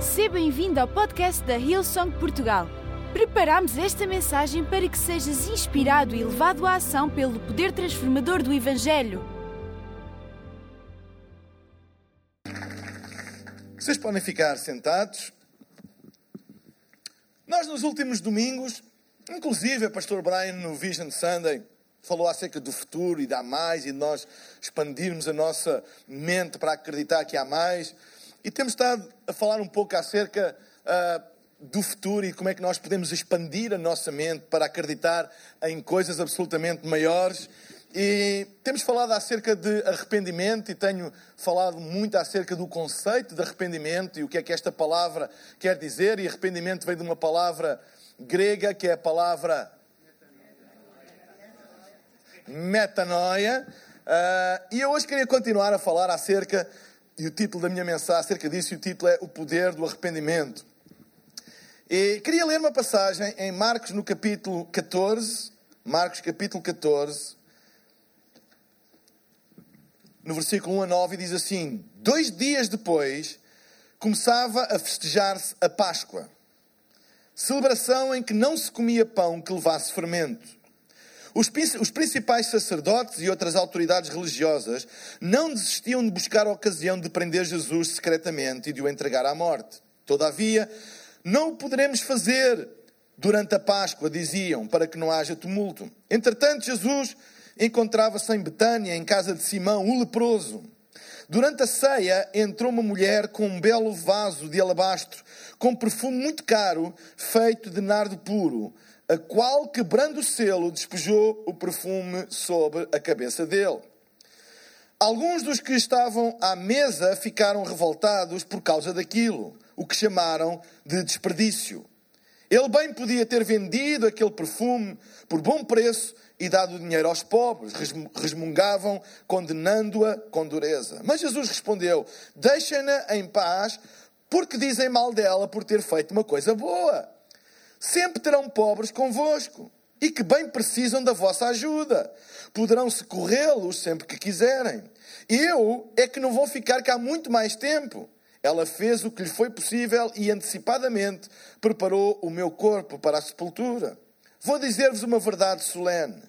Seja bem-vindo ao podcast da Hillsong Portugal. Preparamos esta mensagem para que sejas inspirado e levado à ação pelo poder transformador do Evangelho. Vocês podem ficar sentados. Nós, nos últimos domingos, inclusive o pastor Brian no Vision Sunday, falou acerca do futuro e da mais e de nós expandirmos a nossa mente para acreditar que há mais. E temos estado a falar um pouco acerca uh, do futuro e como é que nós podemos expandir a nossa mente para acreditar em coisas absolutamente maiores. E temos falado acerca de arrependimento e tenho falado muito acerca do conceito de arrependimento e o que é que esta palavra quer dizer. E arrependimento vem de uma palavra grega que é a palavra metanoia. Uh, e eu hoje queria continuar a falar acerca, e o título da minha mensagem acerca disso, e o título é O Poder do Arrependimento. E queria ler uma passagem em Marcos no capítulo 14, Marcos capítulo 14, no versículo 1 a 9, e diz assim: Dois dias depois começava a festejar-se a Páscoa, celebração em que não se comia pão que levasse fermento. Os, os principais sacerdotes e outras autoridades religiosas não desistiam de buscar a ocasião de prender Jesus secretamente e de o entregar à morte. Todavia, não o poderemos fazer durante a Páscoa, diziam, para que não haja tumulto. Entretanto, Jesus encontrava-se em Betânia, em casa de Simão, o leproso. Durante a ceia, entrou uma mulher com um belo vaso de alabastro, com perfume muito caro, feito de nardo puro a qual, quebrando o selo, despejou o perfume sobre a cabeça dele. Alguns dos que estavam à mesa ficaram revoltados por causa daquilo, o que chamaram de desperdício. Ele bem podia ter vendido aquele perfume por bom preço e dado o dinheiro aos pobres, resmungavam, condenando-a com dureza. Mas Jesus respondeu: Deixem-na em paz, porque dizem mal dela por ter feito uma coisa boa. Sempre terão pobres convosco e que bem precisam da vossa ajuda. Poderão socorrê-los sempre que quiserem. Eu é que não vou ficar cá muito mais tempo. Ela fez o que lhe foi possível e antecipadamente preparou o meu corpo para a sepultura. Vou dizer-vos uma verdade solene.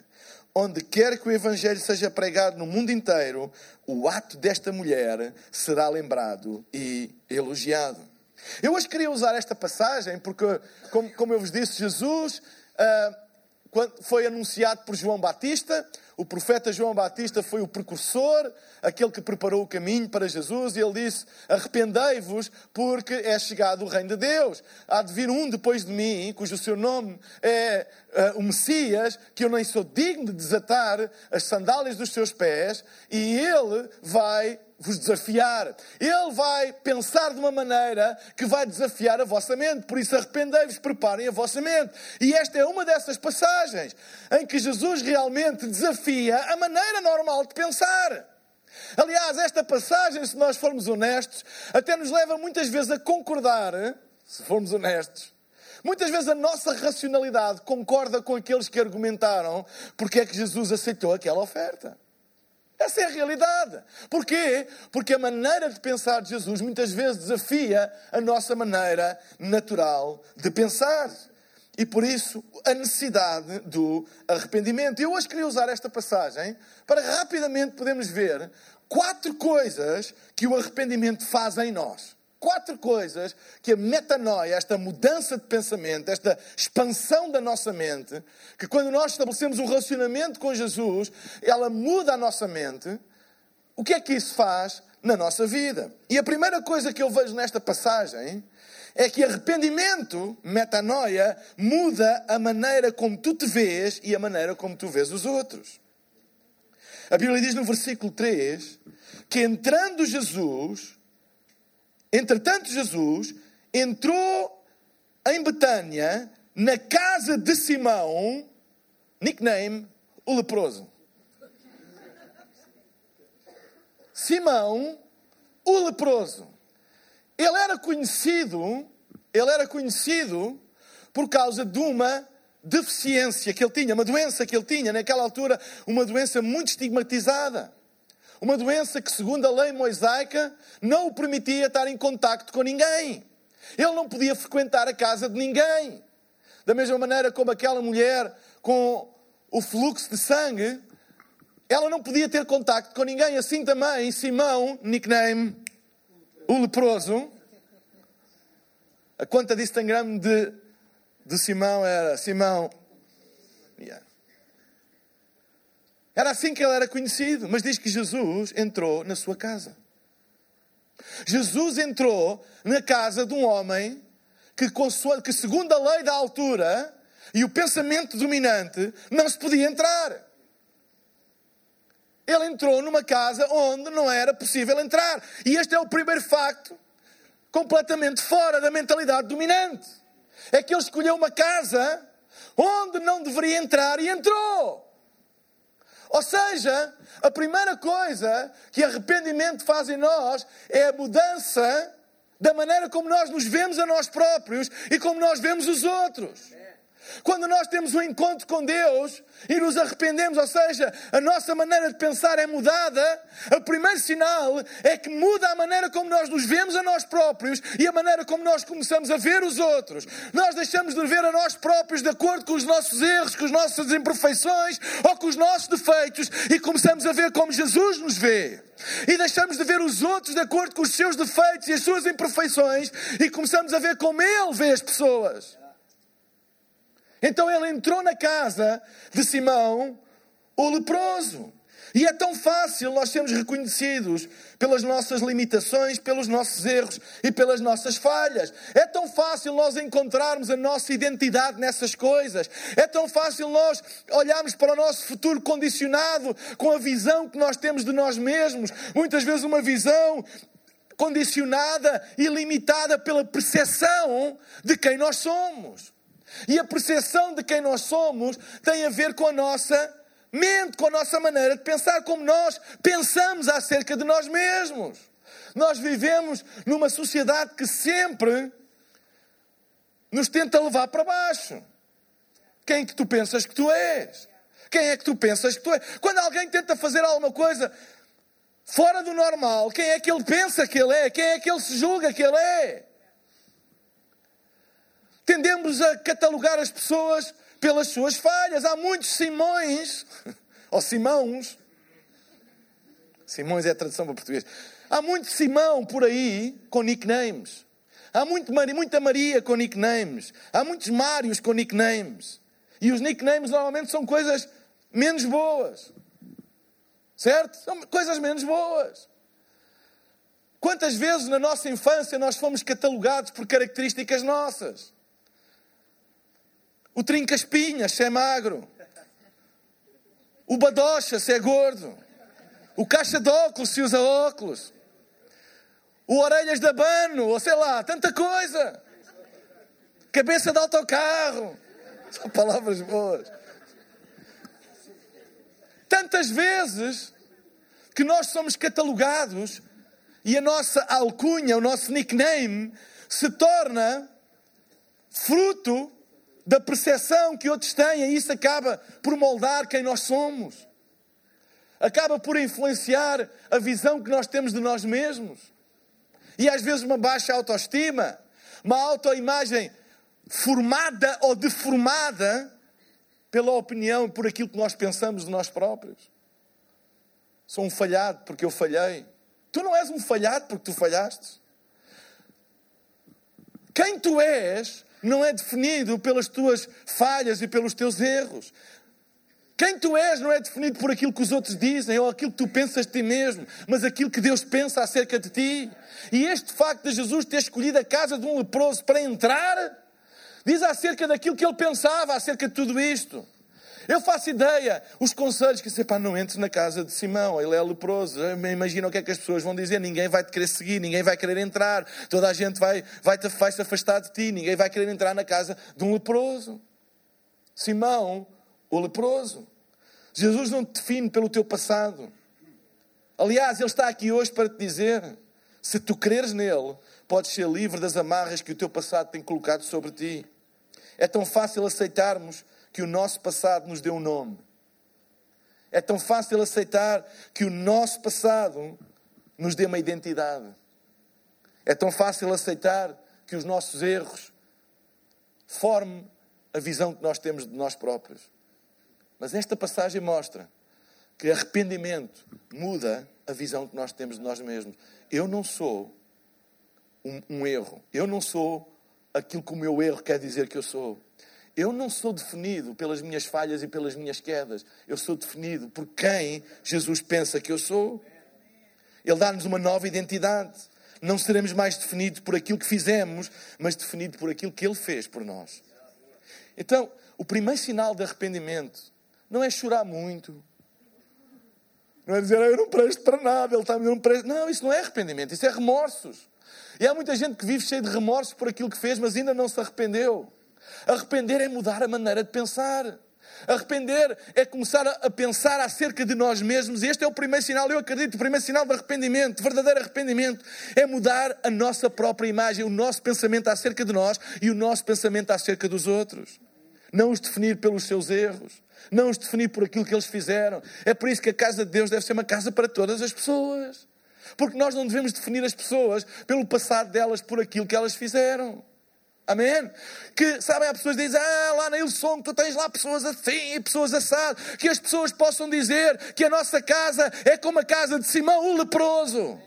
Onde quer que o Evangelho seja pregado no mundo inteiro, o ato desta mulher será lembrado e elogiado. Eu hoje queria usar esta passagem porque, como, como eu vos disse, Jesus uh, foi anunciado por João Batista. O profeta João Batista foi o precursor, aquele que preparou o caminho para Jesus, e ele disse: Arrependei-vos, porque é chegado o reino de Deus. Há de vir um depois de mim, cujo seu nome é uh, o Messias, que eu nem sou digno de desatar as sandálias dos seus pés, e ele vai vos desafiar. Ele vai pensar de uma maneira que vai desafiar a vossa mente. Por isso, arrependei-vos, preparem a vossa mente. E esta é uma dessas passagens em que Jesus realmente desafia a maneira normal de pensar. Aliás, esta passagem, se nós formos honestos, até nos leva muitas vezes a concordar, se formos honestos. Muitas vezes a nossa racionalidade concorda com aqueles que argumentaram porque é que Jesus aceitou aquela oferta. Essa é a realidade. Porquê? Porque a maneira de pensar de Jesus muitas vezes desafia a nossa maneira natural de pensar. E por isso a necessidade do arrependimento. Eu hoje queria usar esta passagem para rapidamente podermos ver quatro coisas que o arrependimento faz em nós quatro coisas que a metanoia, esta mudança de pensamento, esta expansão da nossa mente, que quando nós estabelecemos um relacionamento com Jesus, ela muda a nossa mente. O que é que isso faz na nossa vida? E a primeira coisa que eu vejo nesta passagem é que arrependimento, metanoia, muda a maneira como tu te vês e a maneira como tu vês os outros. A Bíblia diz no versículo 3 que entrando Jesus, Entretanto, Jesus entrou em Betânia, na casa de Simão, nickname, o leproso. Simão, o leproso. Ele era conhecido, ele era conhecido por causa de uma deficiência que ele tinha, uma doença que ele tinha, naquela altura, uma doença muito estigmatizada. Uma doença que, segundo a lei mosaica, não o permitia estar em contacto com ninguém. Ele não podia frequentar a casa de ninguém. Da mesma maneira como aquela mulher com o fluxo de sangue, ela não podia ter contacto com ninguém. Assim também Simão, nickname o leproso, a conta de Instagram de, de Simão era Simão. Yeah. Era assim que ele era conhecido. Mas diz que Jesus entrou na sua casa. Jesus entrou na casa de um homem que, que, segundo a lei da altura e o pensamento dominante, não se podia entrar. Ele entrou numa casa onde não era possível entrar. E este é o primeiro facto completamente fora da mentalidade dominante. É que ele escolheu uma casa onde não deveria entrar e entrou. Ou seja, a primeira coisa que arrependimento faz em nós é a mudança da maneira como nós nos vemos a nós próprios e como nós vemos os outros. Quando nós temos um encontro com Deus e nos arrependemos, ou seja, a nossa maneira de pensar é mudada, o primeiro sinal é que muda a maneira como nós nos vemos a nós próprios e a maneira como nós começamos a ver os outros. Nós deixamos de ver a nós próprios de acordo com os nossos erros, com as nossas imperfeições ou com os nossos defeitos e começamos a ver como Jesus nos vê. E deixamos de ver os outros de acordo com os seus defeitos e as suas imperfeições e começamos a ver como Ele vê as pessoas. Então ele entrou na casa de Simão, o leproso. E é tão fácil nós sermos reconhecidos pelas nossas limitações, pelos nossos erros e pelas nossas falhas. É tão fácil nós encontrarmos a nossa identidade nessas coisas. É tão fácil nós olharmos para o nosso futuro condicionado com a visão que nós temos de nós mesmos. Muitas vezes uma visão condicionada e limitada pela percepção de quem nós somos. E a percepção de quem nós somos tem a ver com a nossa mente, com a nossa maneira de pensar, como nós pensamos acerca de nós mesmos. Nós vivemos numa sociedade que sempre nos tenta levar para baixo. Quem é que tu pensas que tu és? Quem é que tu pensas que tu és? Quando alguém tenta fazer alguma coisa fora do normal, quem é que ele pensa que ele é? Quem é que ele se julga que ele é? Tendemos a catalogar as pessoas pelas suas falhas. Há muitos Simões, ou Simãos. Simões é a tradução para português. Há muito Simão por aí com nicknames. Há muito, muita Maria com nicknames. Há muitos Mários com nicknames. E os nicknames normalmente são coisas menos boas. Certo? São coisas menos boas. Quantas vezes na nossa infância nós fomos catalogados por características nossas? O trinca-espinhas, se é magro. O badocha, se é gordo. O caixa de óculos, se usa óculos. O orelhas de abano, ou sei lá, tanta coisa. Cabeça de autocarro. São palavras boas. Tantas vezes que nós somos catalogados e a nossa alcunha, o nosso nickname, se torna fruto da percepção que outros têm, e isso acaba por moldar quem nós somos. Acaba por influenciar a visão que nós temos de nós mesmos. E às vezes uma baixa autoestima, uma autoimagem formada ou deformada pela opinião e por aquilo que nós pensamos de nós próprios. Sou um falhado porque eu falhei. Tu não és um falhado porque tu falhaste. Quem tu és não é definido pelas tuas falhas e pelos teus erros. Quem tu és não é definido por aquilo que os outros dizem ou aquilo que tu pensas de ti mesmo, mas aquilo que Deus pensa acerca de ti. E este facto de Jesus ter escolhido a casa de um leproso para entrar, diz acerca daquilo que ele pensava acerca de tudo isto. Eu faço ideia, os conselhos que pá, não entres na casa de Simão, ele é leproso. Imagina o que é que as pessoas vão dizer, ninguém vai te querer seguir, ninguém vai querer entrar, toda a gente vai, vai, -te, vai se afastar de ti, ninguém vai querer entrar na casa de um leproso. Simão, o leproso. Jesus não te define pelo teu passado. Aliás, Ele está aqui hoje para te dizer: se tu creres nele, podes ser livre das amarras que o teu passado tem colocado sobre ti. É tão fácil aceitarmos que o nosso passado nos deu um nome. É tão fácil aceitar que o nosso passado nos dê uma identidade. É tão fácil aceitar que os nossos erros formem a visão que nós temos de nós próprios. Mas esta passagem mostra que arrependimento muda a visão que nós temos de nós mesmos. Eu não sou um, um erro. Eu não sou aquilo que o meu erro quer dizer que eu sou. Eu não sou definido pelas minhas falhas e pelas minhas quedas. Eu sou definido por quem Jesus pensa que eu sou. Ele dá-nos uma nova identidade. Não seremos mais definidos por aquilo que fizemos, mas definidos por aquilo que Ele fez por nós. Então, o primeiro sinal de arrependimento não é chorar muito. Não é dizer, ah, eu não presto para nada, ele está me não presto. Não, isso não é arrependimento, isso é remorsos. E há muita gente que vive cheio de remorsos por aquilo que fez, mas ainda não se arrependeu. Arrepender é mudar a maneira de pensar. Arrepender é começar a pensar acerca de nós mesmos. E este é o primeiro sinal, eu acredito, o primeiro sinal de arrependimento, verdadeiro arrependimento, é mudar a nossa própria imagem, o nosso pensamento acerca de nós e o nosso pensamento acerca dos outros. Não os definir pelos seus erros, não os definir por aquilo que eles fizeram. É por isso que a casa de Deus deve ser uma casa para todas as pessoas. Porque nós não devemos definir as pessoas pelo passado delas, por aquilo que elas fizeram. Amém? Que, sabem, há pessoas que dizem, ah, lá na Ilson tu tens lá pessoas assim e pessoas assado. Que as pessoas possam dizer que a nossa casa é como a casa de Simão, o leproso.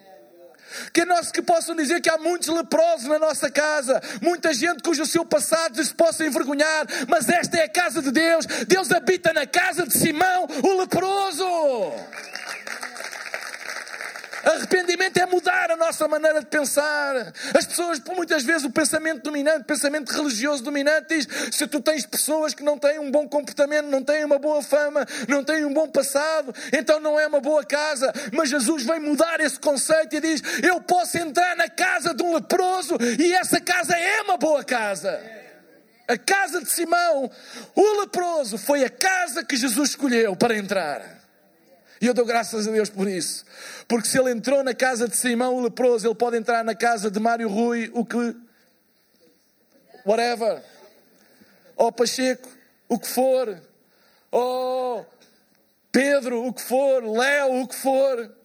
Que, nós, que possam dizer que há muitos leprosos na nossa casa, muita gente cujo seu passado se possa envergonhar, mas esta é a casa de Deus. Deus habita na casa de Simão, o leproso. Arrependimento é mudar a nossa maneira de pensar. As pessoas, por muitas vezes, o pensamento dominante, o pensamento religioso dominante diz: se tu tens pessoas que não têm um bom comportamento, não têm uma boa fama, não têm um bom passado, então não é uma boa casa. Mas Jesus vem mudar esse conceito e diz: eu posso entrar na casa de um leproso e essa casa é uma boa casa. A casa de Simão, o leproso, foi a casa que Jesus escolheu para entrar. E eu dou graças a Deus por isso. Porque se ele entrou na casa de Simão o leproso, ele pode entrar na casa de Mário Rui, o que. Whatever. Ou Pacheco, o que for. Ou Pedro, o que for. Léo, o que for.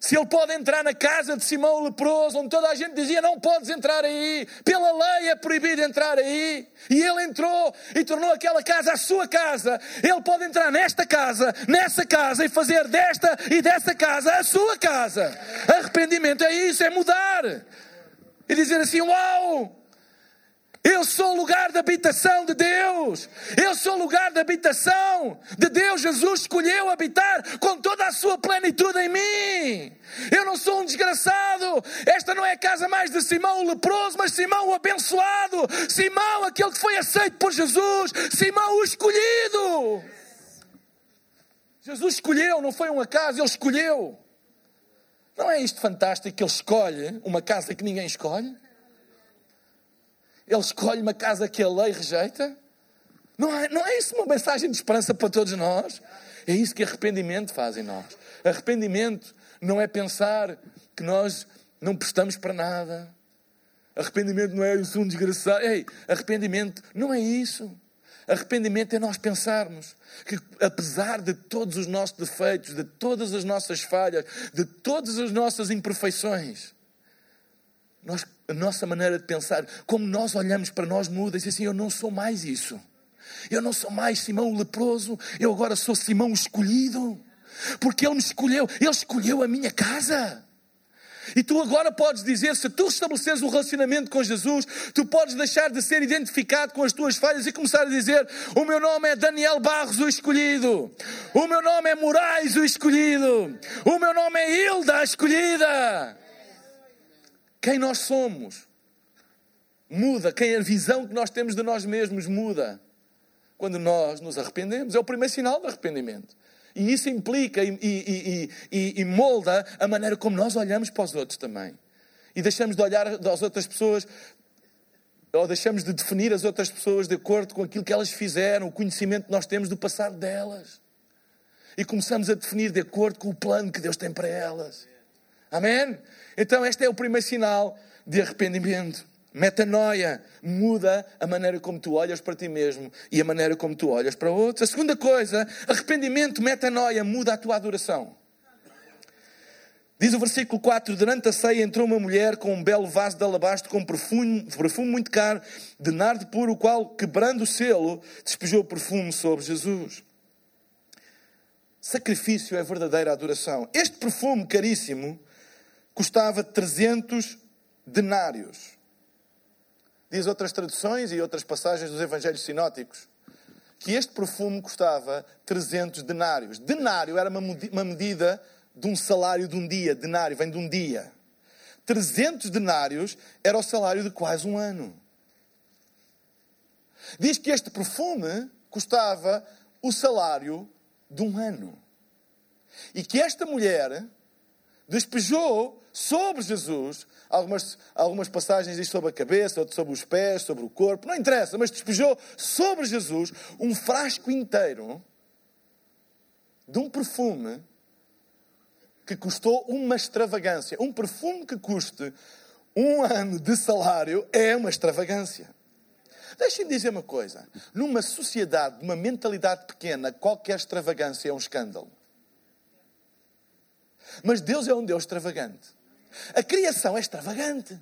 Se ele pode entrar na casa de Simão leproso, onde toda a gente dizia não podes entrar aí, pela lei é proibido entrar aí, e ele entrou e tornou aquela casa a sua casa, ele pode entrar nesta casa, nessa casa e fazer desta e dessa casa a sua casa. Arrependimento é isso, é mudar. E dizer assim: Uau! Eu sou o lugar de habitação de Deus. Eu sou o lugar de habitação de Deus. Jesus escolheu habitar com toda a sua plenitude em mim. Eu não sou um desgraçado. Esta não é a casa mais de Simão o leproso, mas Simão o abençoado. Simão, aquele que foi aceito por Jesus. Simão o escolhido. Jesus escolheu, não foi uma casa, ele escolheu. Não é isto fantástico que ele escolhe uma casa que ninguém escolhe? Ele escolhe uma casa que a lei rejeita? Não é, não é isso uma mensagem de esperança para todos nós? É isso que arrependimento faz em nós. Arrependimento não é pensar que nós não prestamos para nada. Arrependimento não é eu sou um desgraçado. Ei, arrependimento não é isso. Arrependimento é nós pensarmos que, apesar de todos os nossos defeitos, de todas as nossas falhas, de todas as nossas imperfeições, nós, a nossa maneira de pensar, como nós olhamos para nós muda, e diz assim: Eu não sou mais isso. Eu não sou mais Simão o leproso, eu agora sou Simão o escolhido. Porque ele me escolheu, ele escolheu a minha casa. E tu agora podes dizer, se tu estabeleceres um relacionamento com Jesus, tu podes deixar de ser identificado com as tuas falhas e começar a dizer: O meu nome é Daniel Barros, o escolhido. O meu nome é Moraes, o escolhido. O meu nome é Hilda, a escolhida. Quem nós somos muda, quem a visão que nós temos de nós mesmos muda quando nós nos arrependemos. É o primeiro sinal de arrependimento. E isso implica e, e, e, e, molda a maneira como nós olhamos para os outros também. E deixamos de olhar às outras pessoas, ou deixamos de definir as outras pessoas de acordo com aquilo que elas fizeram, o conhecimento que nós temos do passado delas. E começamos a definir de acordo com o plano que Deus tem para elas. Amém? Então, este é o primeiro sinal de arrependimento. Metanoia muda a maneira como tu olhas para ti mesmo e a maneira como tu olhas para outros. A segunda coisa, arrependimento, metanoia, muda a tua adoração. Diz o versículo 4: Durante a ceia entrou uma mulher com um belo vaso de alabastro com perfume, perfume muito caro, de nardo puro, o qual, quebrando o selo, despejou perfume sobre Jesus. Sacrifício é verdadeira adoração. Este perfume caríssimo custava 300 denários. Diz outras traduções e outras passagens dos evangelhos sinóticos que este perfume custava 300 denários. Denário era uma medida de um salário de um dia. Denário vem de um dia. 300 denários era o salário de quase um ano. Diz que este perfume custava o salário de um ano. E que esta mulher despejou sobre Jesus, algumas, algumas passagens diz sobre a cabeça, outras sobre os pés, sobre o corpo, não interessa, mas despejou sobre Jesus um frasco inteiro de um perfume que custou uma extravagância. Um perfume que custe um ano de salário é uma extravagância. Deixem-me dizer uma coisa. Numa sociedade de uma mentalidade pequena, qualquer extravagância é um escândalo. Mas Deus é um Deus extravagante. A criação é extravagante.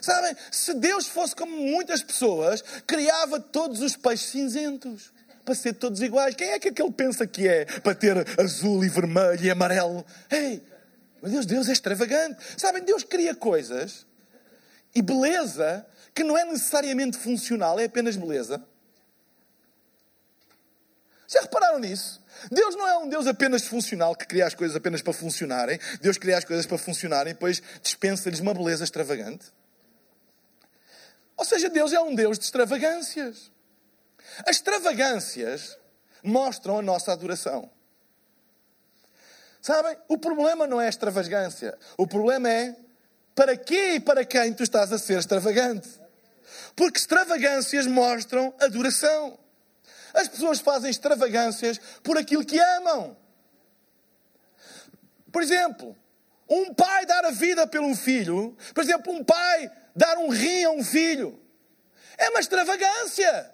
Sabem, se Deus fosse como muitas pessoas, criava todos os peixes cinzentos para ser todos iguais. Quem é que aquele pensa que é para ter azul e vermelho e amarelo? Ei, meu Deus, Deus é extravagante. Sabem, Deus cria coisas e beleza que não é necessariamente funcional, é apenas beleza. Já repararam nisso? Deus não é um Deus apenas funcional que cria as coisas apenas para funcionarem. Deus cria as coisas para funcionarem e depois dispensa-lhes uma beleza extravagante. Ou seja, Deus é um Deus de extravagâncias. As extravagâncias mostram a nossa adoração. Sabem? O problema não é a extravagância. O problema é para quê e para quem tu estás a ser extravagante. Porque extravagâncias mostram adoração. As pessoas fazem extravagâncias por aquilo que amam. Por exemplo, um pai dar a vida pelo filho, por exemplo, um pai dar um rim a um filho, é uma extravagância.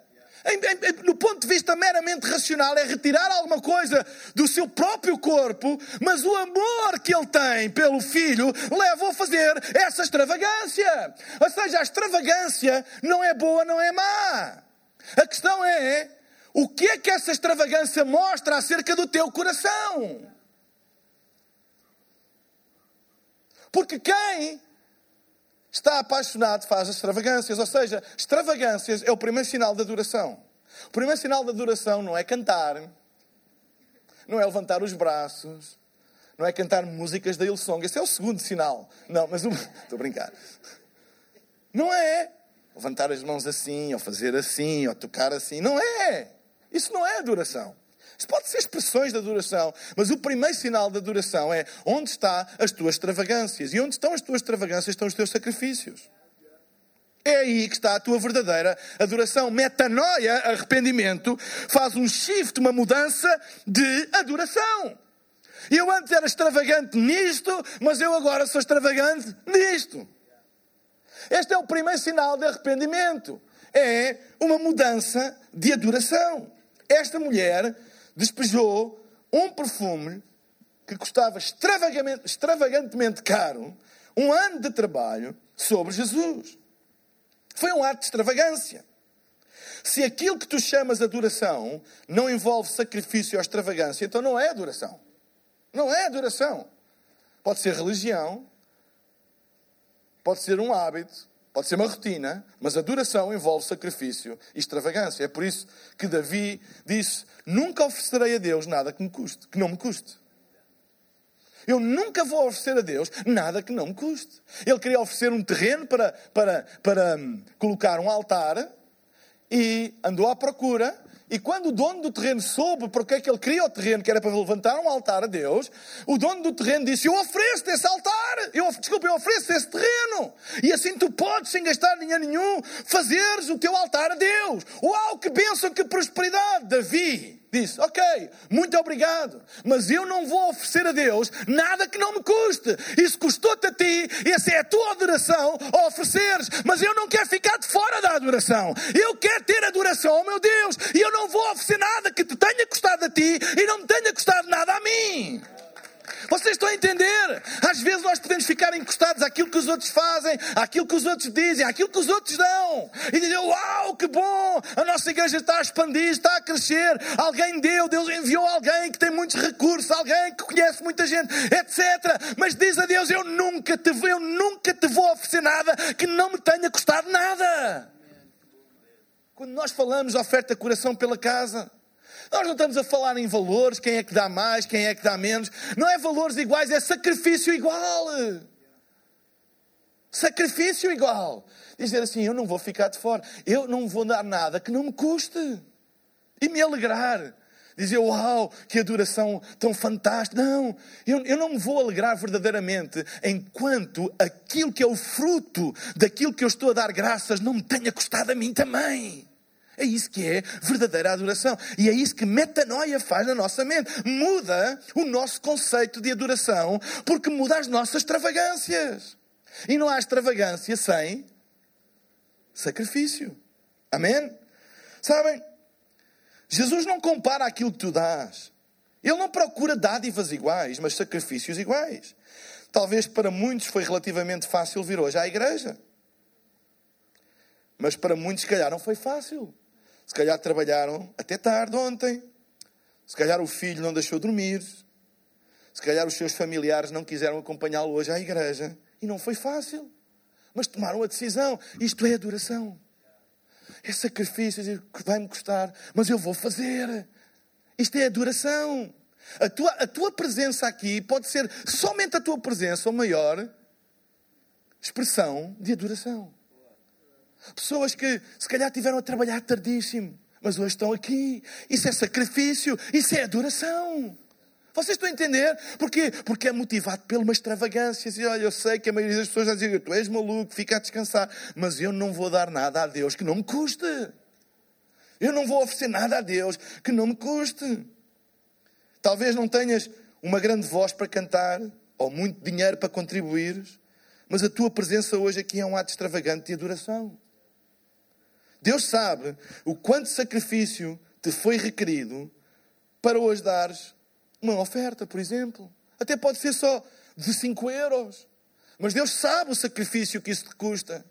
No ponto de vista meramente racional, é retirar alguma coisa do seu próprio corpo, mas o amor que ele tem pelo filho leva-o a fazer essa extravagância. Ou seja, a extravagância não é boa, não é má. A questão é o que é que essa extravagância mostra acerca do teu coração? Porque quem está apaixonado faz extravagâncias, ou seja, extravagâncias é o primeiro sinal da adoração. O primeiro sinal da adoração não é cantar, não é levantar os braços, não é cantar músicas da Ilsong. Esse é o segundo sinal. Não, mas o... estou a brincar. Não é levantar as mãos assim, ou fazer assim, ou tocar assim. Não é. Isso não é adoração. Isso pode ser expressões de adoração, mas o primeiro sinal de adoração é onde estão as tuas extravagâncias. E onde estão as tuas extravagâncias estão os teus sacrifícios. É aí que está a tua verdadeira adoração. Metanoia, arrependimento, faz um shift, uma mudança de adoração. Eu antes era extravagante nisto, mas eu agora sou extravagante nisto. Este é o primeiro sinal de arrependimento. É uma mudança de adoração esta mulher despejou um perfume que custava extravagantemente, caro, um ano de trabalho, sobre Jesus. Foi um ato de extravagância. Se aquilo que tu chamas adoração não envolve sacrifício ou extravagância, então não é adoração. Não é adoração. Pode ser religião, pode ser um hábito, Pode ser uma rotina, mas a duração envolve sacrifício e extravagância. É por isso que Davi disse: Nunca oferecerei a Deus nada que me custe, que não me custe. Eu nunca vou oferecer a Deus nada que não me custe. Ele queria oferecer um terreno para, para, para hum, colocar um altar e andou à procura e quando o dono do terreno soube porque é que ele queria o terreno, que era para levantar um altar a Deus, o dono do terreno disse: Eu ofereço-te esse altar, eu, desculpa, eu ofereço esse terreno. E assim tu podes, sem gastar dinheiro nenhum, fazeres o teu altar a Deus. Uau, que bênção, que prosperidade! Davi disse: Ok, muito obrigado, mas eu não vou oferecer a Deus nada que não me custe. Isso custou-te a ti, essa é a tua adoração a ofereceres, mas eu não quero ficar de fora da adoração. Eu quero ter adoração ao meu Deus e eu não vou oferecer nada que te tenha custado a ti e não me tenha custado nada a mim. Vocês estão a entender? Às vezes nós podemos ficar encostados àquilo que os outros fazem, àquilo que os outros dizem, àquilo que os outros dão. E dizer, uau, que bom! A nossa igreja está a expandir, está a crescer. Alguém deu, Deus enviou alguém que tem muitos recursos, alguém que conhece muita gente, etc. Mas diz a Deus, eu nunca te, eu nunca te vou oferecer nada que não me tenha custado nada. Quando nós falamos oferta coração pela casa, nós não estamos a falar em valores, quem é que dá mais, quem é que dá menos. Não é valores iguais, é sacrifício igual. Sacrifício igual. Dizer assim, eu não vou ficar de fora. Eu não vou dar nada que não me custe. E me alegrar. Dizer, uau, que adoração tão fantástica. Não, eu, eu não me vou alegrar verdadeiramente enquanto aquilo que é o fruto daquilo que eu estou a dar graças não me tenha custado a mim também. É isso que é verdadeira adoração. E é isso que metanoia faz na nossa mente. Muda o nosso conceito de adoração, porque muda as nossas extravagâncias. E não há extravagância sem sacrifício. Amém? Sabem? Jesus não compara aquilo que tu dás. Ele não procura dádivas iguais, mas sacrifícios iguais. Talvez para muitos foi relativamente fácil vir hoje à igreja. Mas para muitos, se calhar, não foi fácil. Se calhar trabalharam até tarde ontem. Se calhar o filho não deixou dormir. Se calhar os seus familiares não quiseram acompanhá-lo hoje à igreja. E não foi fácil. Mas tomaram a decisão. Isto é adoração. É sacrifício que vai-me custar. Mas eu vou fazer. Isto é adoração. A tua, a tua presença aqui pode ser somente a tua presença, ou maior expressão de adoração. Pessoas que se calhar tiveram a trabalhar tardíssimo, mas hoje estão aqui. Isso é sacrifício, isso é adoração. Vocês estão a entender? Porquê? Porque é motivado por uma extravagância. E olha, eu sei que a maioria das pessoas vai dizer, tu és maluco, fica a descansar. Mas eu não vou dar nada a Deus que não me custe. Eu não vou oferecer nada a Deus que não me custe. Talvez não tenhas uma grande voz para cantar, ou muito dinheiro para contribuir, mas a tua presença hoje aqui é um ato extravagante de adoração. Deus sabe o quanto sacrifício te foi requerido para hoje dares uma oferta, por exemplo. Até pode ser só de 5 euros. Mas Deus sabe o sacrifício que isso te custa.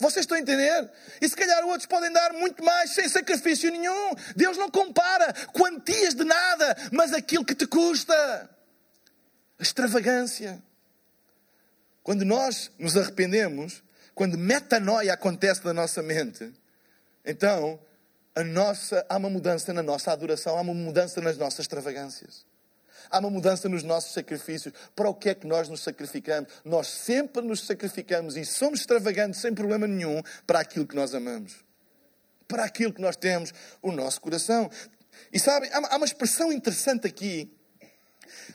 Vocês estão a entender? E se calhar outros podem dar muito mais sem sacrifício nenhum. Deus não compara quantias de nada, mas aquilo que te custa. A extravagância. Quando nós nos arrependemos, quando metanoia acontece na nossa mente, então nossa, há uma mudança na nossa adoração, há uma mudança nas nossas extravagâncias. Há uma mudança nos nossos sacrifícios. Para o que é que nós nos sacrificamos? Nós sempre nos sacrificamos e somos extravagantes sem problema nenhum para aquilo que nós amamos. Para aquilo que nós temos o nosso coração. E sabem, há uma expressão interessante aqui.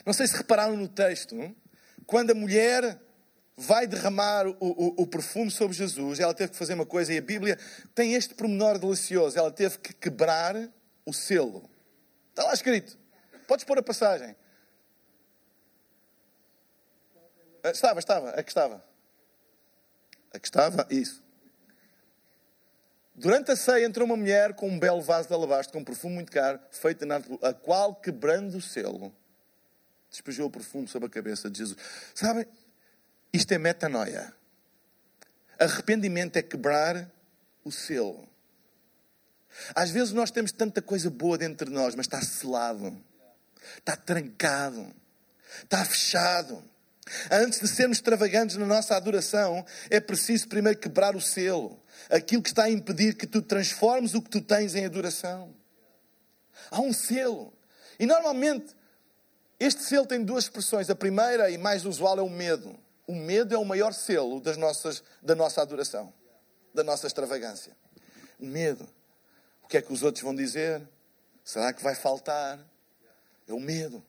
Não sei se repararam no texto. Quando a mulher vai derramar o, o, o, perfume sobre Jesus, ela teve que fazer uma coisa, e a Bíblia tem este pormenor delicioso: ela teve que quebrar o selo. Está lá escrito. Podes pôr a passagem. Ah, estava, estava, a que estava. A que estava, isso. Durante a ceia entrou uma mulher com um belo vaso de alabastro, com um perfume muito caro, feito na a qual, quebrando o selo, despejou o perfume sobre a cabeça de Jesus. Sabem, isto é metanoia. Arrependimento é quebrar o selo. Às vezes nós temos tanta coisa boa dentro de nós, mas está selado, está trancado, está fechado. Antes de sermos extravagantes na nossa adoração, é preciso primeiro quebrar o selo, aquilo que está a impedir que tu transformes o que tu tens em adoração. Há um selo. E normalmente, este selo tem duas expressões. A primeira e mais usual é o medo. O medo é o maior selo das nossas, da nossa adoração, da nossa extravagância. O medo. O que é que os outros vão dizer? Será que vai faltar? É o medo.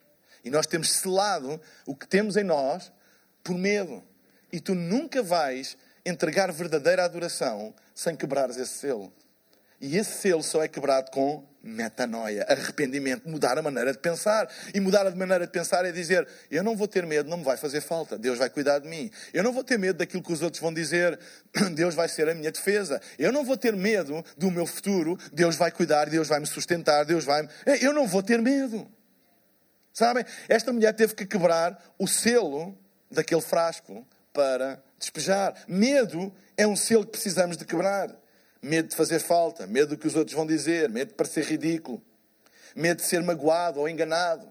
E nós temos selado o que temos em nós por medo. E tu nunca vais entregar verdadeira adoração sem quebrares esse selo. E esse selo só é quebrado com metanoia, arrependimento, mudar a maneira de pensar. E mudar a maneira de pensar é dizer: eu não vou ter medo, não me vai fazer falta, Deus vai cuidar de mim. Eu não vou ter medo daquilo que os outros vão dizer, Deus vai ser a minha defesa. Eu não vou ter medo do meu futuro, Deus vai cuidar, Deus vai me sustentar, Deus vai. Me... Eu não vou ter medo. Sabem? Esta mulher teve que quebrar o selo daquele frasco para despejar. Medo é um selo que precisamos de quebrar. Medo de fazer falta, medo do que os outros vão dizer, medo de parecer ridículo, medo de ser magoado ou enganado.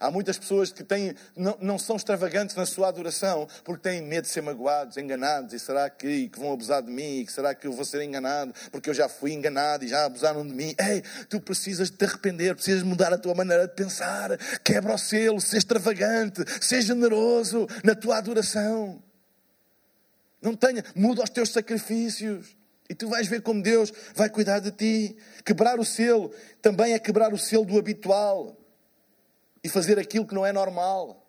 Há muitas pessoas que têm, não, não são extravagantes na sua adoração porque têm medo de ser magoados, enganados. E será que, e que vão abusar de mim? E que será que eu vou ser enganado porque eu já fui enganado e já abusaram de mim? Ei, tu precisas de te arrepender, precisas mudar a tua maneira de pensar. Quebra o selo, seja extravagante, seja generoso na tua adoração. Não tenha, muda os teus sacrifícios. E tu vais ver como Deus vai cuidar de ti. Quebrar o selo também é quebrar o selo do habitual e fazer aquilo que não é normal.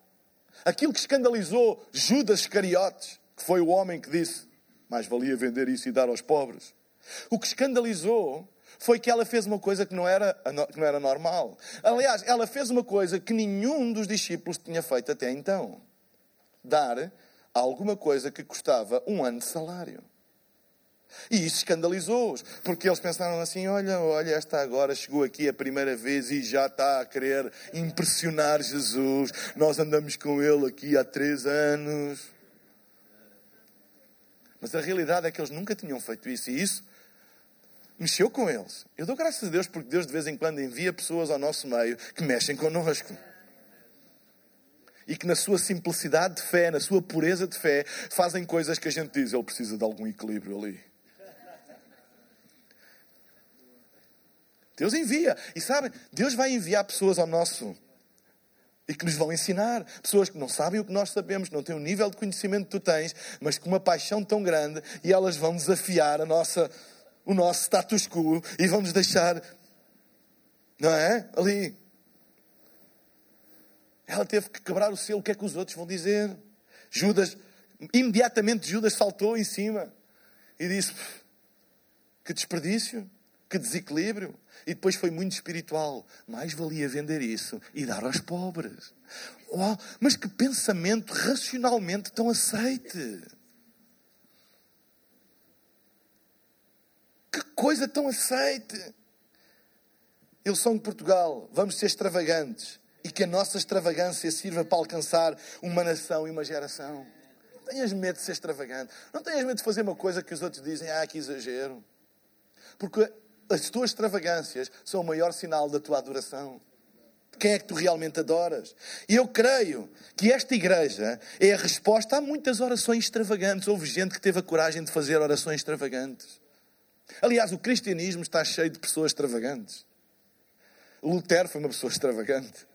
Aquilo que escandalizou Judas Iscariotes, que foi o homem que disse: mais valia vender isso e dar aos pobres. O que escandalizou foi que ela fez uma coisa que não era, que não era normal. Aliás, ela fez uma coisa que nenhum dos discípulos tinha feito até então: dar alguma coisa que custava um ano de salário. E isso escandalizou-os, porque eles pensaram assim: olha, olha, esta agora chegou aqui a primeira vez e já está a querer impressionar Jesus. Nós andamos com ele aqui há três anos. Mas a realidade é que eles nunca tinham feito isso, e isso mexeu com eles. Eu dou graças a Deus porque Deus de vez em quando envia pessoas ao nosso meio que mexem connosco e que na sua simplicidade de fé, na sua pureza de fé, fazem coisas que a gente diz, ele precisa de algum equilíbrio ali. Deus envia. E sabem, Deus vai enviar pessoas ao nosso e que nos vão ensinar. Pessoas que não sabem o que nós sabemos, não têm o nível de conhecimento que tu tens, mas com uma paixão tão grande e elas vão desafiar a nossa, o nosso status quo e vão nos deixar, não é? Ali. Ela teve que quebrar o selo. O que é que os outros vão dizer? Judas, imediatamente Judas saltou em cima e disse: Que desperdício, que desequilíbrio. E depois foi muito espiritual. Mais valia vender isso e dar aos pobres. Oh, mas que pensamento racionalmente tão aceite. Que coisa tão aceite. Eles são de Portugal. Vamos ser extravagantes. E que a nossa extravagância sirva para alcançar uma nação e uma geração. Não tenhas medo de ser extravagante. Não tenhas medo de fazer uma coisa que os outros dizem, ah, que exagero. Porque as tuas extravagâncias são o maior sinal da tua adoração. Quem é que tu realmente adoras? E eu creio que esta igreja é a resposta a muitas orações extravagantes. Houve gente que teve a coragem de fazer orações extravagantes. Aliás, o cristianismo está cheio de pessoas extravagantes. Lutero foi uma pessoa extravagante.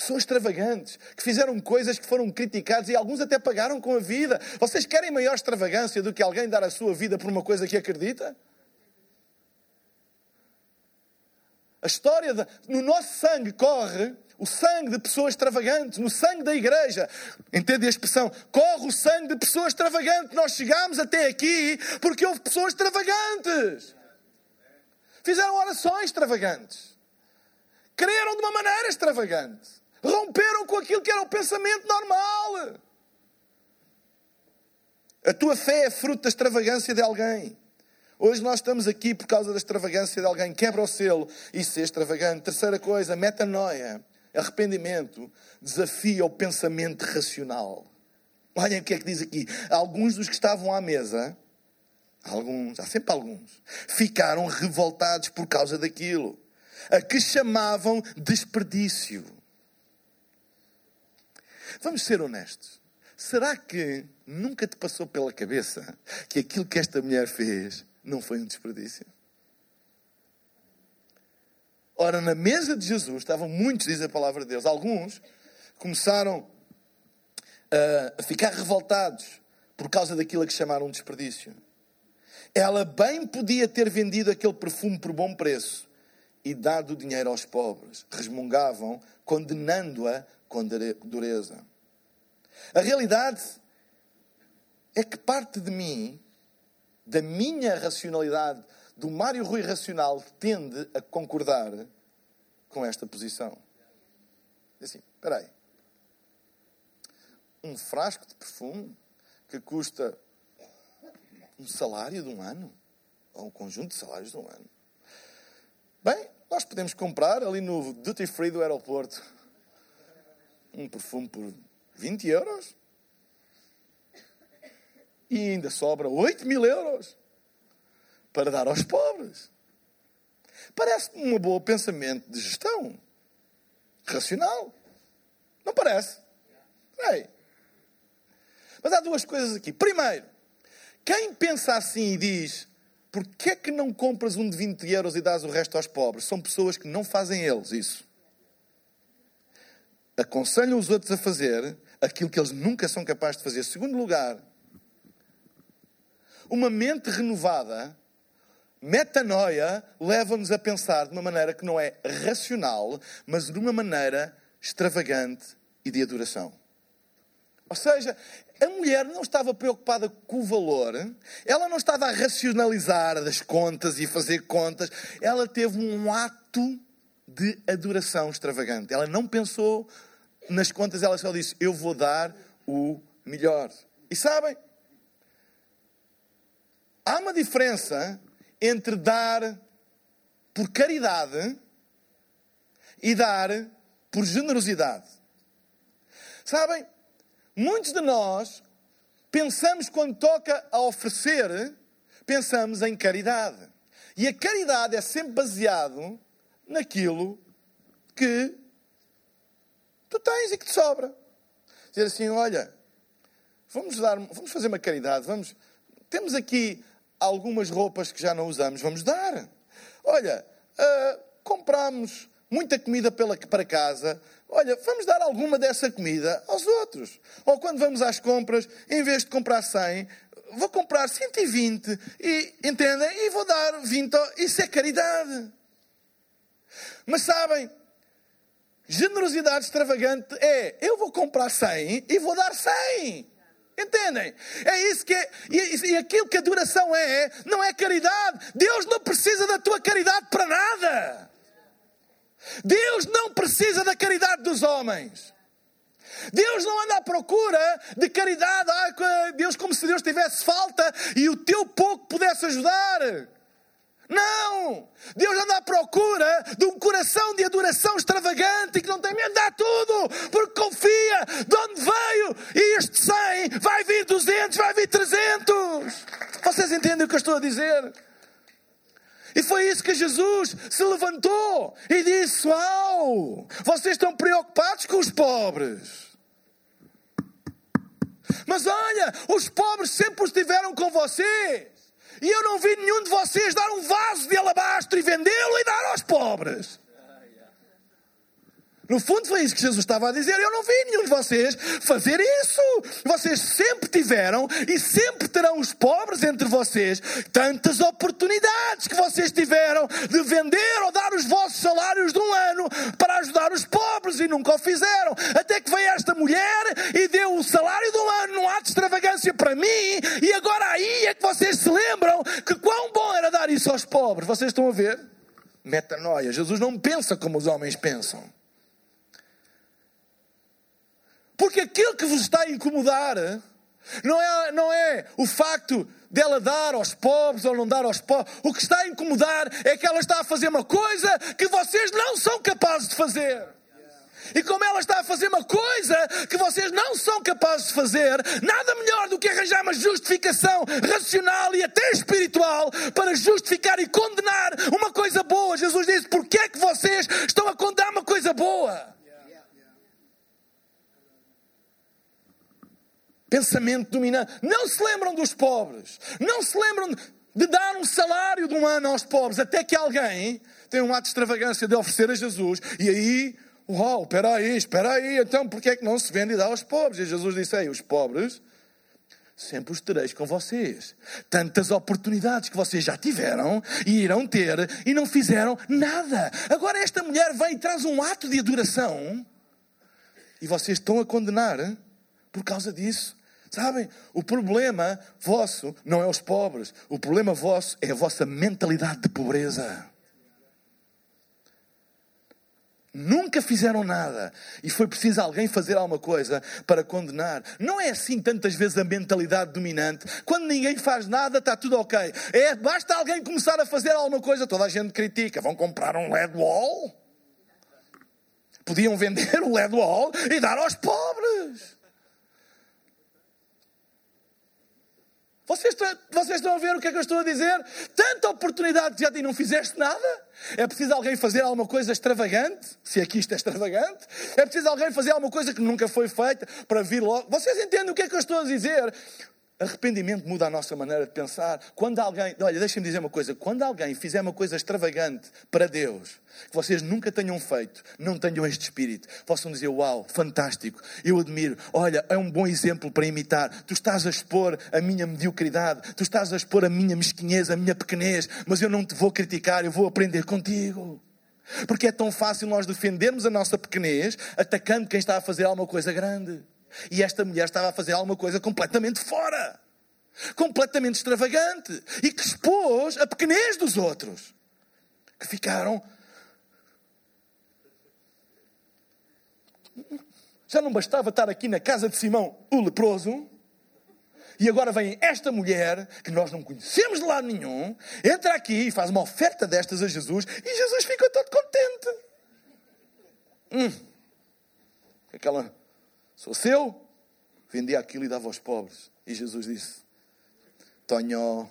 Pessoas extravagantes, que fizeram coisas que foram criticadas e alguns até pagaram com a vida. Vocês querem maior extravagância do que alguém dar a sua vida por uma coisa que acredita? A história de, no nosso sangue corre o sangue de pessoas extravagantes, no sangue da igreja. Entende a expressão? Corre o sangue de pessoas extravagantes. Nós chegámos até aqui porque houve pessoas extravagantes. Fizeram orações extravagantes. Creram de uma maneira extravagante. Romperam com aquilo que era o pensamento normal. A tua fé é fruto da extravagância de alguém. Hoje nós estamos aqui por causa da extravagância de alguém. Quebra o selo e ser extravagante. Terceira coisa, metanoia, arrependimento, desafia o pensamento racional. Olhem o que é que diz aqui. Alguns dos que estavam à mesa, alguns, há sempre alguns, ficaram revoltados por causa daquilo, a que chamavam desperdício. Vamos ser honestos. Será que nunca te passou pela cabeça que aquilo que esta mulher fez não foi um desperdício? Ora, na mesa de Jesus estavam muitos, diz a palavra de Deus. Alguns começaram a ficar revoltados por causa daquilo que chamaram um desperdício. Ela bem podia ter vendido aquele perfume por bom preço e dado o dinheiro aos pobres. Resmungavam, condenando-a com dureza. A realidade é que parte de mim, da minha racionalidade, do Mário Rui racional, tende a concordar com esta posição. Assim, espera aí. Um frasco de perfume que custa um salário de um ano, ou um conjunto de salários de um ano. Bem, nós podemos comprar ali no duty free do aeroporto. Um perfume por 20 euros. E ainda sobra 8 mil euros para dar aos pobres. Parece-me um bom pensamento de gestão. Racional. Não parece? Ei. Mas há duas coisas aqui. Primeiro, quem pensa assim e diz porquê é que não compras um de 20 euros e dás o resto aos pobres? São pessoas que não fazem eles isso. Aconselham os outros a fazer aquilo que eles nunca são capazes de fazer. Segundo lugar, uma mente renovada Metanoia leva-nos a pensar de uma maneira que não é racional, mas de uma maneira extravagante e de adoração. Ou seja, a mulher não estava preocupada com o valor, ela não estava a racionalizar as contas e fazer contas, ela teve um ato de adoração extravagante. Ela não pensou nas contas, ela só disse: Eu vou dar o melhor. E sabem, há uma diferença entre dar por caridade e dar por generosidade. Sabem, muitos de nós pensamos quando toca a oferecer, pensamos em caridade. E a caridade é sempre baseado naquilo que tens e que te sobra. Dizer assim, olha, vamos dar, vamos fazer uma caridade, vamos, temos aqui algumas roupas que já não usamos, vamos dar. Olha, uh, muita comida pela, para casa, olha, vamos dar alguma dessa comida aos outros. Ou quando vamos às compras, em vez de comprar 100, vou comprar 120 e, entendem? E vou dar 20. Isso é caridade. Mas sabem, generosidade extravagante é eu vou comprar 100 e vou dar 100. Entendem? É isso que é. E, aquilo que a adoração é, não é caridade. Deus não precisa da tua caridade para nada. Deus não precisa da caridade dos homens. Deus não anda à procura de caridade. Ah, Deus, como se Deus tivesse falta e o teu pouco pudesse ajudar. Não! Deus anda à procura de um coração de adoração extravagante que não tem medo, dá tudo, porque confia de onde veio e este 100 vai vir 200, vai vir 300. Vocês entendem o que eu estou a dizer? E foi isso que Jesus se levantou e disse: Uau, vocês estão preocupados com os pobres. Mas olha, os pobres sempre estiveram com vocês. E eu não vi nenhum de vocês dar um vaso de alabastro e vendê-lo e dar aos pobres. No fundo foi isso que Jesus estava a dizer. Eu não vi nenhum de vocês fazer isso. Vocês sempre tiveram e sempre terão os pobres entre vocês tantas oportunidades que vocês tiveram de vender ou dar os vossos salários de um ano para ajudar os pobres e nunca o fizeram. Até que veio esta mulher e deu o salário de um ano num ato de extravagância para mim e agora aí é que vocês se lembram que quão bom era dar isso aos pobres. Vocês estão a ver? Metanoia. Jesus não pensa como os homens pensam. Porque aquilo que vos está a incomodar não é, não é o facto dela dar aos pobres ou não dar aos pobres. O que está a incomodar é que ela está a fazer uma coisa que vocês não são capazes de fazer. E como ela está a fazer uma coisa que vocês não são capazes de fazer, nada melhor do que arranjar uma justificação racional e até espiritual para justificar e condenar uma coisa boa. Jesus disse: Porquê é que vocês estão a condenar uma coisa boa? Pensamento dominante. Não se lembram dos pobres. Não se lembram de dar um salário de um ano aos pobres, até que alguém tem um ato de extravagância de oferecer a Jesus. E aí, uau, espera aí, espera aí, então porquê é que não se vende e dá aos pobres? E Jesus disse, ei, os pobres sempre os tereis com vocês. Tantas oportunidades que vocês já tiveram e irão ter e não fizeram nada. Agora esta mulher vem e traz um ato de adoração e vocês estão a condenar por causa disso. Sabem? O problema vosso não é os pobres. O problema vosso é a vossa mentalidade de pobreza. Nunca fizeram nada. E foi preciso alguém fazer alguma coisa para condenar. Não é assim tantas vezes a mentalidade dominante. Quando ninguém faz nada, está tudo ok. É, basta alguém começar a fazer alguma coisa, toda a gente critica. Vão comprar um LED wall? Podiam vender o LED wall e dar aos pobres. Vocês vocês estão a ver o que é que eu estou a dizer? Tanta oportunidade que já e não fizeste nada. É preciso alguém fazer alguma coisa extravagante, se aqui isto é extravagante. É preciso alguém fazer alguma coisa que nunca foi feita para vir logo. Vocês entendem o que é que eu estou a dizer? Arrependimento muda a nossa maneira de pensar. Quando alguém, olha, deixem-me dizer uma coisa: quando alguém fizer uma coisa extravagante para Deus, que vocês nunca tenham feito, não tenham este espírito, possam dizer: Uau, fantástico, eu admiro, olha, é um bom exemplo para imitar. Tu estás a expor a minha mediocridade, tu estás a expor a minha mesquinhez, a minha pequenez, mas eu não te vou criticar, eu vou aprender contigo. Porque é tão fácil nós defendermos a nossa pequenez atacando quem está a fazer alguma coisa grande. E esta mulher estava a fazer alguma coisa completamente fora, completamente extravagante e que expôs a pequenez dos outros, que ficaram. Já não bastava estar aqui na casa de Simão, o leproso, e agora vem esta mulher, que nós não conhecemos de lado nenhum, entra aqui e faz uma oferta destas a Jesus, e Jesus fica todo contente. Hum. Aquela Sou seu, vendia aquilo e dava aos pobres. E Jesus disse: Tonho,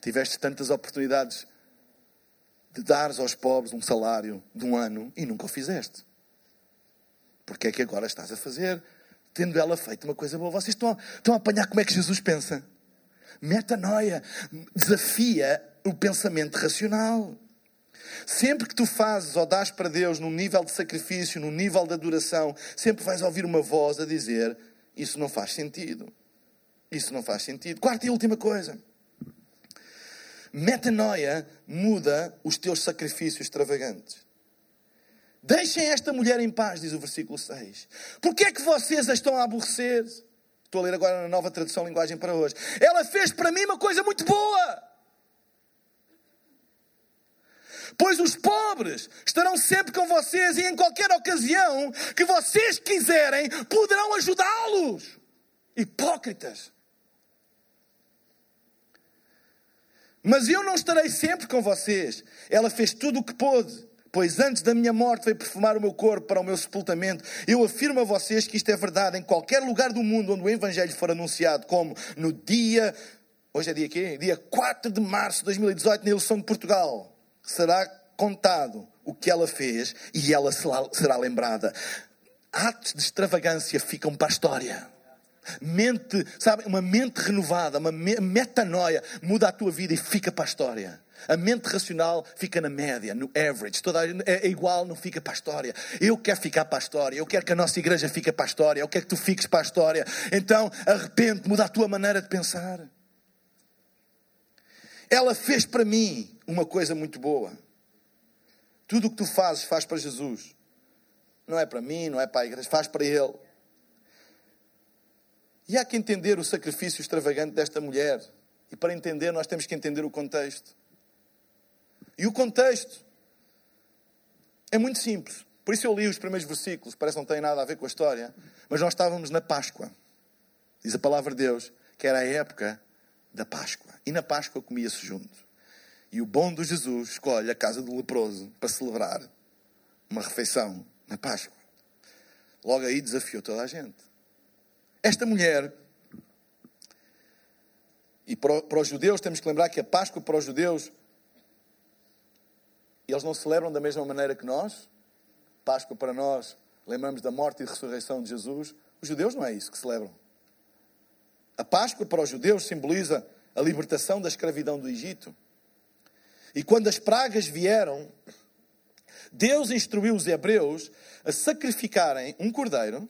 tiveste tantas oportunidades de dares aos pobres um salário de um ano e nunca o fizeste. Porque é que agora estás a fazer? Tendo ela feito uma coisa boa. Vocês estão a, estão a apanhar como é que Jesus pensa? Metanoia desafia o pensamento racional. Sempre que tu fazes ou dás para Deus num nível de sacrifício, num nível de adoração, sempre vais ouvir uma voz a dizer: Isso não faz sentido. Isso não faz sentido. Quarta e última coisa. Metanoia muda os teus sacrifícios extravagantes. Deixem esta mulher em paz, diz o versículo 6. Porquê é que vocês a estão a aborrecer? Estou a ler agora na nova tradução linguagem para hoje. Ela fez para mim uma coisa muito boa. Pois os pobres estarão sempre com vocês e em qualquer ocasião que vocês quiserem poderão ajudá-los. Hipócritas. Mas eu não estarei sempre com vocês. Ela fez tudo o que pôde. Pois antes da minha morte veio perfumar o meu corpo para o meu sepultamento. Eu afirmo a vocês que isto é verdade em qualquer lugar do mundo onde o Evangelho for anunciado, como no dia. Hoje é dia quê? Dia 4 de março de 2018, na eleição de Portugal será contado o que ela fez e ela será lembrada. Atos de extravagância ficam para a história. Mente, sabe, uma mente renovada, uma metanoia muda a tua vida e fica para a história. A mente racional fica na média, no average. Toda é, é igual, não fica para a história. Eu quero ficar para a história. Eu quero que a nossa igreja fique para a história. Eu quero que tu fiques para a história. Então, arrepende, muda a tua maneira de pensar. Ela fez para mim uma coisa muito boa. Tudo o que tu fazes, faz para Jesus. Não é para mim, não é para a igreja, faz para Ele. E há que entender o sacrifício extravagante desta mulher. E para entender, nós temos que entender o contexto. E o contexto é muito simples. Por isso eu li os primeiros versículos, parece que não tem nada a ver com a história. Mas nós estávamos na Páscoa. Diz a palavra de Deus que era a época da Páscoa. E na Páscoa comia-se junto. E o bom do Jesus escolhe a casa do leproso para celebrar uma refeição na Páscoa. Logo aí desafiou toda a gente. Esta mulher, e para, para os judeus, temos que lembrar que a Páscoa para os judeus, eles não celebram da mesma maneira que nós. Páscoa para nós, lembramos da morte e ressurreição de Jesus. Os judeus não é isso que celebram. A Páscoa para os judeus simboliza a libertação da escravidão do Egito. E quando as pragas vieram, Deus instruiu os hebreus a sacrificarem um cordeiro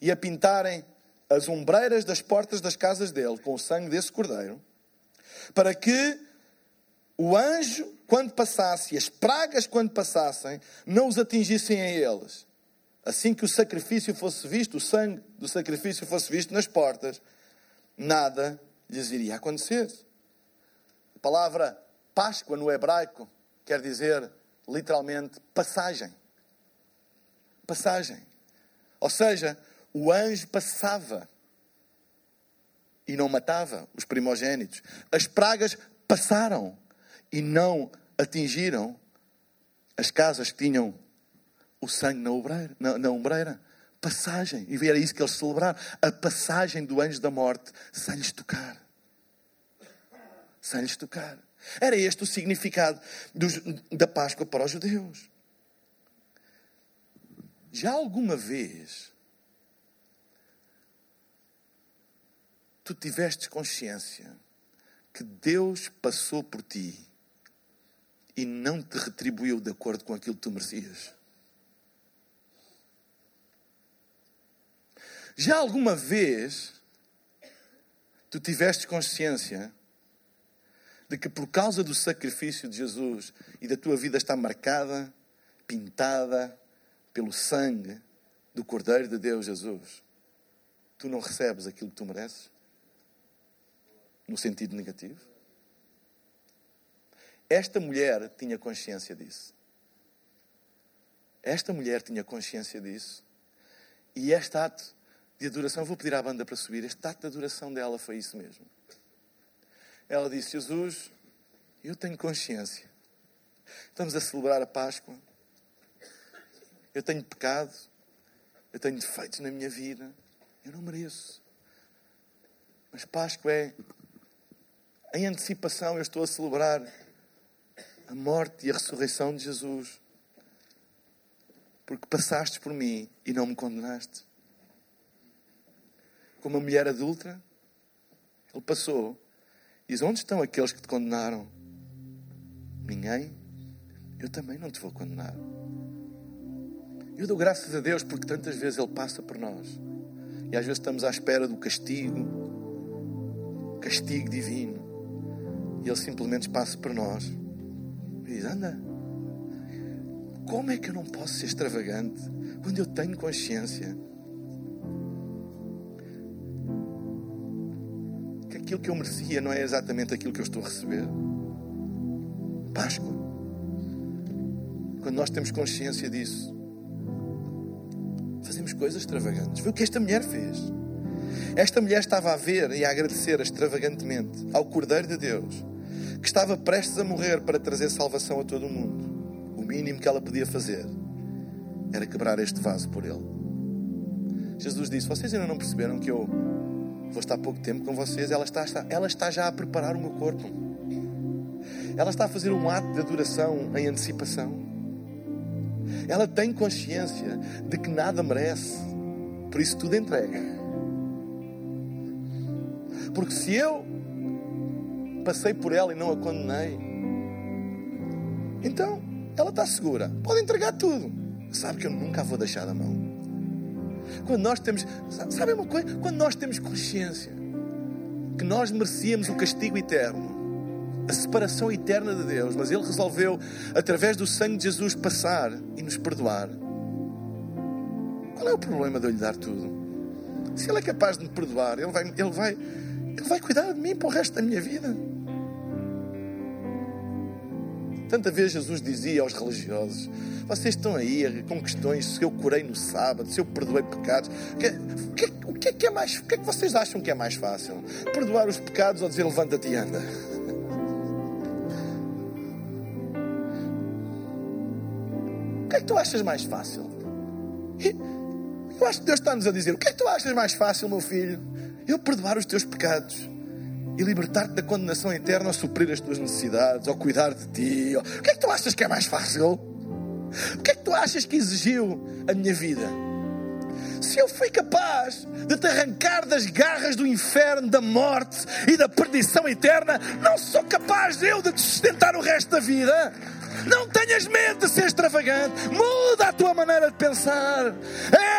e a pintarem as ombreiras das portas das casas dele com o sangue desse cordeiro, para que o anjo, quando passasse, e as pragas, quando passassem, não os atingissem a eles. Assim que o sacrifício fosse visto, o sangue do sacrifício fosse visto nas portas, nada lhes iria acontecer. A palavra Páscoa no hebraico quer dizer literalmente passagem. Passagem. Ou seja, o anjo passava e não matava os primogênitos. As pragas passaram e não atingiram as casas que tinham o sangue na, obreira, na, na ombreira. Passagem. E era isso que eles celebraram. A passagem do anjo da morte sem lhes tocar. Sem lhes tocar. Era este o significado dos, da Páscoa para os judeus. Já alguma vez tu tiveste consciência que Deus passou por ti e não te retribuiu de acordo com aquilo que tu merecias? Já alguma vez tu tiveste consciência de que por causa do sacrifício de Jesus e da tua vida está marcada, pintada pelo sangue do Cordeiro de Deus Jesus, tu não recebes aquilo que tu mereces? no sentido negativo. Esta mulher tinha consciência disso. Esta mulher tinha consciência disso. E este ato de adoração, vou pedir à banda para subir, este ato de adoração dela foi isso mesmo. Ela disse: Jesus, eu tenho consciência. Estamos a celebrar a Páscoa. Eu tenho pecado. Eu tenho defeitos na minha vida. Eu não mereço. Mas Páscoa é em antecipação, eu estou a celebrar a morte e a ressurreição de Jesus. Porque passaste por mim e não me condenaste. Como uma mulher adulta, ele passou. Diz: Onde estão aqueles que te condenaram? Ninguém. Eu também não te vou condenar. Eu dou graças a Deus porque tantas vezes Ele passa por nós. E às vezes estamos à espera do castigo, castigo divino. E Ele simplesmente passa por nós e diz: Anda, como é que eu não posso ser extravagante quando eu tenho consciência aquilo que eu merecia não é exatamente aquilo que eu estou a receber? Páscoa. Quando nós temos consciência disso, fazemos coisas extravagantes. Foi o que esta mulher fez. Esta mulher estava a ver e a agradecer extravagantemente ao Cordeiro de Deus, que estava prestes a morrer para trazer salvação a todo o mundo. O mínimo que ela podia fazer era quebrar este vaso por ele. Jesus disse: Vocês ainda não perceberam que eu vou estar pouco tempo com vocês? Ela está, ela está já a preparar o meu corpo. Ela está a fazer um ato de adoração em antecipação. Ela tem consciência de que nada merece, por isso tudo entrega. Porque se eu passei por ela e não a condenei, então ela está segura. Pode entregar tudo. Sabe que eu nunca a vou deixar da mão. Quando nós temos, sabe uma coisa? Quando nós temos consciência que nós merecíamos o castigo eterno, a separação eterna de Deus, mas Ele resolveu, através do sangue de Jesus, passar e nos perdoar. Qual é o problema de eu lhe dar tudo? Se Ele é capaz de me perdoar, Ele vai, ele vai, ele vai cuidar de mim para o resto da minha vida. Tanta vez Jesus dizia aos religiosos: Vocês estão aí com questões se eu curei no sábado, se eu perdoei pecados. O que, o é que é mais. O que é que vocês acham que é mais fácil? Perdoar os pecados ou dizer levanta-te e anda? O que é que tu achas mais fácil? Eu acho que Deus está-nos a dizer: O que é que tu achas mais fácil, meu filho? Eu perdoar os teus pecados e libertar-te da condenação eterna ou suprir as tuas necessidades, ou cuidar de ti. O que é que tu achas que é mais fácil? O que é que tu achas que exigiu a minha vida? Se eu fui capaz de te arrancar das garras do inferno, da morte e da perdição eterna, não sou capaz eu de te sustentar o resto da vida. Não tenhas medo de ser extravagante. Muda a tua maneira de pensar.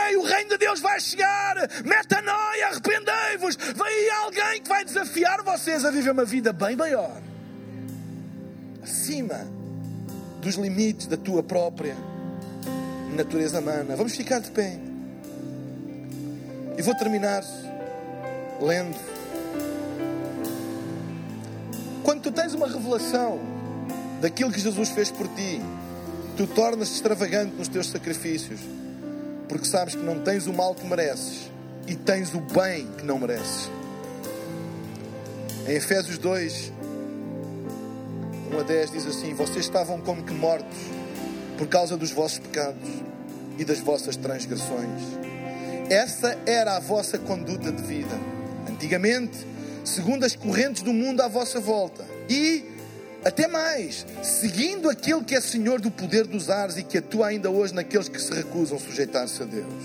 Ei, o reino de Deus vai chegar. Metanoia, arrependei-vos. Vem aí alguém que vai desafiar vocês a viver uma vida bem maior. Acima dos limites da tua própria natureza humana. Vamos ficar de pé. E vou terminar lendo. Quando tu tens uma revelação daquilo que Jesus fez por ti, Tu tornas-te extravagante nos teus sacrifícios, porque sabes que não tens o mal que mereces e tens o bem que não mereces. Em Efésios 2, 1 a 10 diz assim: Vocês estavam como que mortos por causa dos vossos pecados e das vossas transgressões. Essa era a vossa conduta de vida. Antigamente, segundo as correntes do mundo à vossa volta. E, até mais, seguindo aquele que é Senhor do poder dos ares e que atua ainda hoje naqueles que se recusam a sujeitar-se a Deus.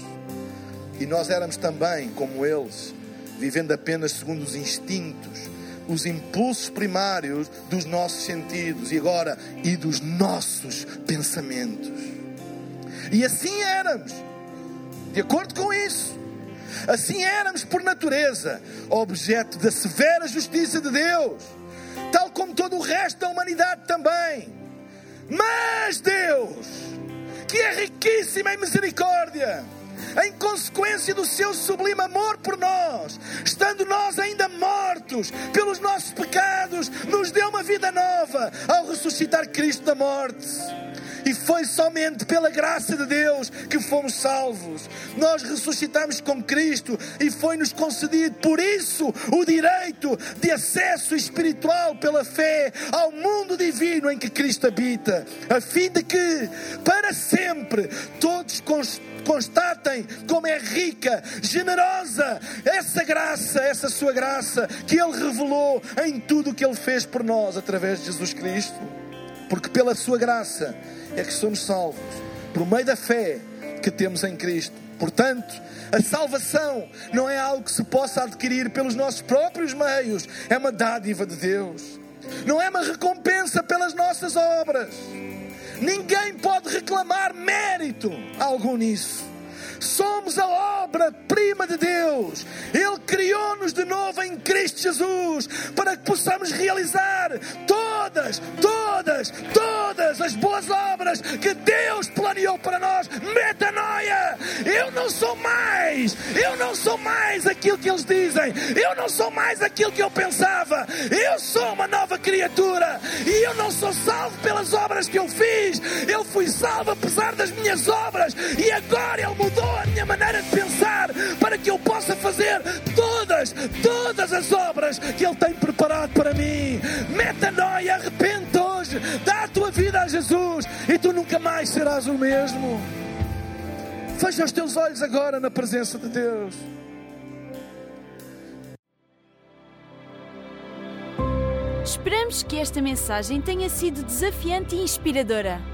E nós éramos também, como eles, vivendo apenas segundo os instintos, os impulsos primários dos nossos sentidos e agora e dos nossos pensamentos. E assim éramos, de acordo com isso. Assim éramos por natureza, objeto da severa justiça de Deus, todo o resto da humanidade também. Mas Deus, que é riquíssimo em misericórdia, em consequência do seu sublime amor por nós, estando nós ainda mortos pelos nossos pecados, nos deu uma vida nova ao ressuscitar Cristo da morte. E foi somente pela graça de Deus que fomos salvos. Nós ressuscitamos com Cristo e foi-nos concedido, por isso, o direito de acesso espiritual pela fé ao mundo divino em que Cristo habita, a fim de que, para sempre, todos constatem como é rica, generosa essa graça, essa sua graça que Ele revelou em tudo o que Ele fez por nós através de Jesus Cristo. Porque pela sua graça é que somos salvos, por meio da fé que temos em Cristo. Portanto, a salvação não é algo que se possa adquirir pelos nossos próprios meios, é uma dádiva de Deus. Não é uma recompensa pelas nossas obras. Ninguém pode reclamar mérito algum nisso. Somos a obra-prima de Deus. Ele criou-nos de novo em Cristo Jesus para que possamos realizar todas, todas, todas as boas obras que Deus planeou para nós. Metanoia! Eu não sou mais, eu não sou mais aquilo que eles dizem, eu não sou mais aquilo que eu pensava. Eu sou uma nova criatura e eu não sou salvo pelas obras que eu fiz, eu fui salvo apesar das minhas obras e agora Ele mudou a minha maneira de pensar para que eu possa fazer todas, todas as obras que Ele tem preparado para mim. Metanoia, arrepende hoje, dá a tua vida a Jesus e tu nunca mais serás o mesmo. Fecha os teus olhos agora na presença de Deus. Esperamos que esta mensagem tenha sido desafiante e inspiradora.